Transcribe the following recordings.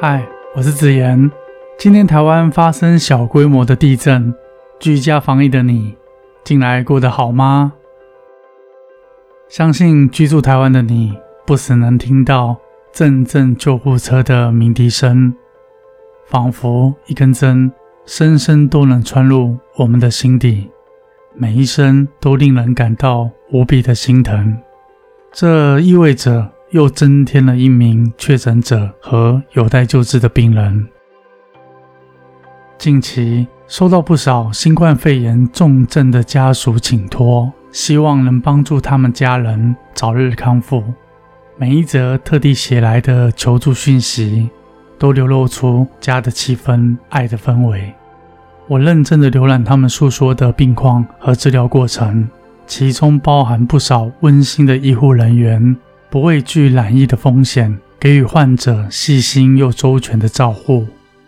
嗨，我是子言。今天台湾发生小规模的地震，居家防疫的你，近来过得好吗？相信居住台湾的你，不时能听到阵阵救护车的鸣笛声，仿佛一根针，深深都能穿入我们的心底，每一声都令人感到无比的心疼。这意味着又增添了一名确诊者和有待救治的病人。近期收到不少新冠肺炎重症的家属请托，希望能帮助他们家人早日康复。每一则特地写来的求助讯息，都流露出家的气氛、爱的氛围。我认真的浏览他们诉说的病况和治疗过程，其中包含不少温馨的医护人员，不畏惧染疫的风险，给予患者细心又周全的照护。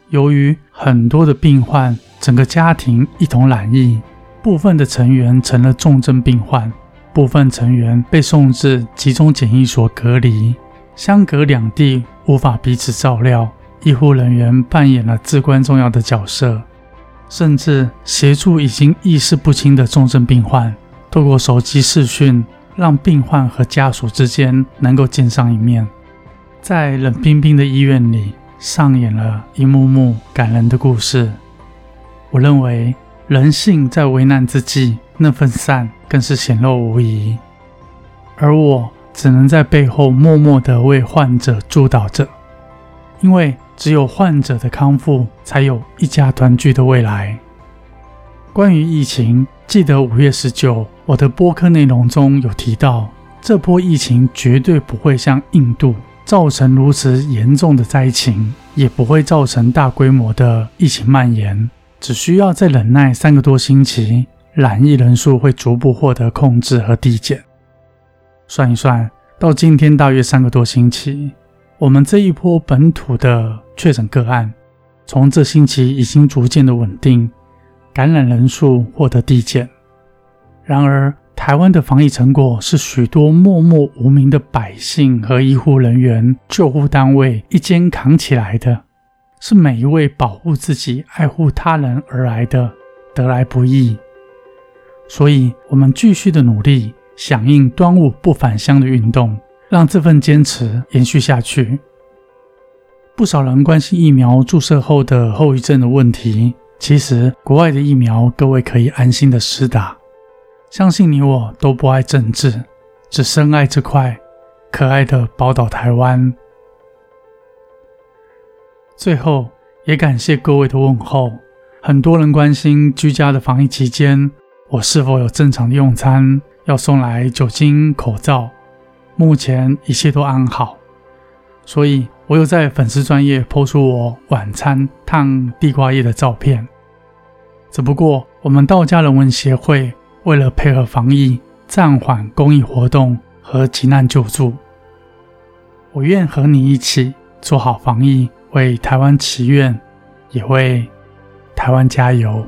由于很多的病患，整个家庭一同染疫，部分的成员成了重症病患，部分成员被送至集中检疫所隔离，相隔两地，无法彼此照料。医护人员扮演了至关重要的角色，甚至协助已经意识不清的重症病患，透过手机视讯，让病患和家属之间能够见上一面。在冷冰冰的医院里。上演了一幕幕感人的故事。我认为，人性在危难之际，那份善更是显露无遗。而我只能在背后默默地为患者祝祷着，因为只有患者的康复，才有一家团聚的未来。关于疫情，记得五月十九，我的播客内容中有提到，这波疫情绝对不会像印度。造成如此严重的灾情，也不会造成大规模的疫情蔓延，只需要再忍耐三个多星期，染疫人数会逐步获得控制和递减。算一算，到今天大约三个多星期，我们这一波本土的确诊个案，从这星期已经逐渐的稳定，感染人数获得递减。然而，台湾的防疫成果是许多默默无名的百姓和医护人员、救护单位一肩扛起来的，是每一位保护自己、爱护他人而来的，得来不易。所以，我们继续的努力，响应端午不返乡的运动，让这份坚持延续下去。不少人关心疫苗注射后的后遗症的问题，其实国外的疫苗，各位可以安心的施打。相信你我都不爱政治，只深爱这块可爱的宝岛台湾。最后，也感谢各位的问候。很多人关心居家的防疫期间，我是否有正常的用餐，要送来酒精、口罩。目前一切都安好，所以我有在粉丝专业抛出我晚餐烫地瓜叶的照片。只不过，我们道家人文协会。为了配合防疫，暂缓公益活动和急难救助，我愿和你一起做好防疫，为台湾祈愿，也为台湾加油。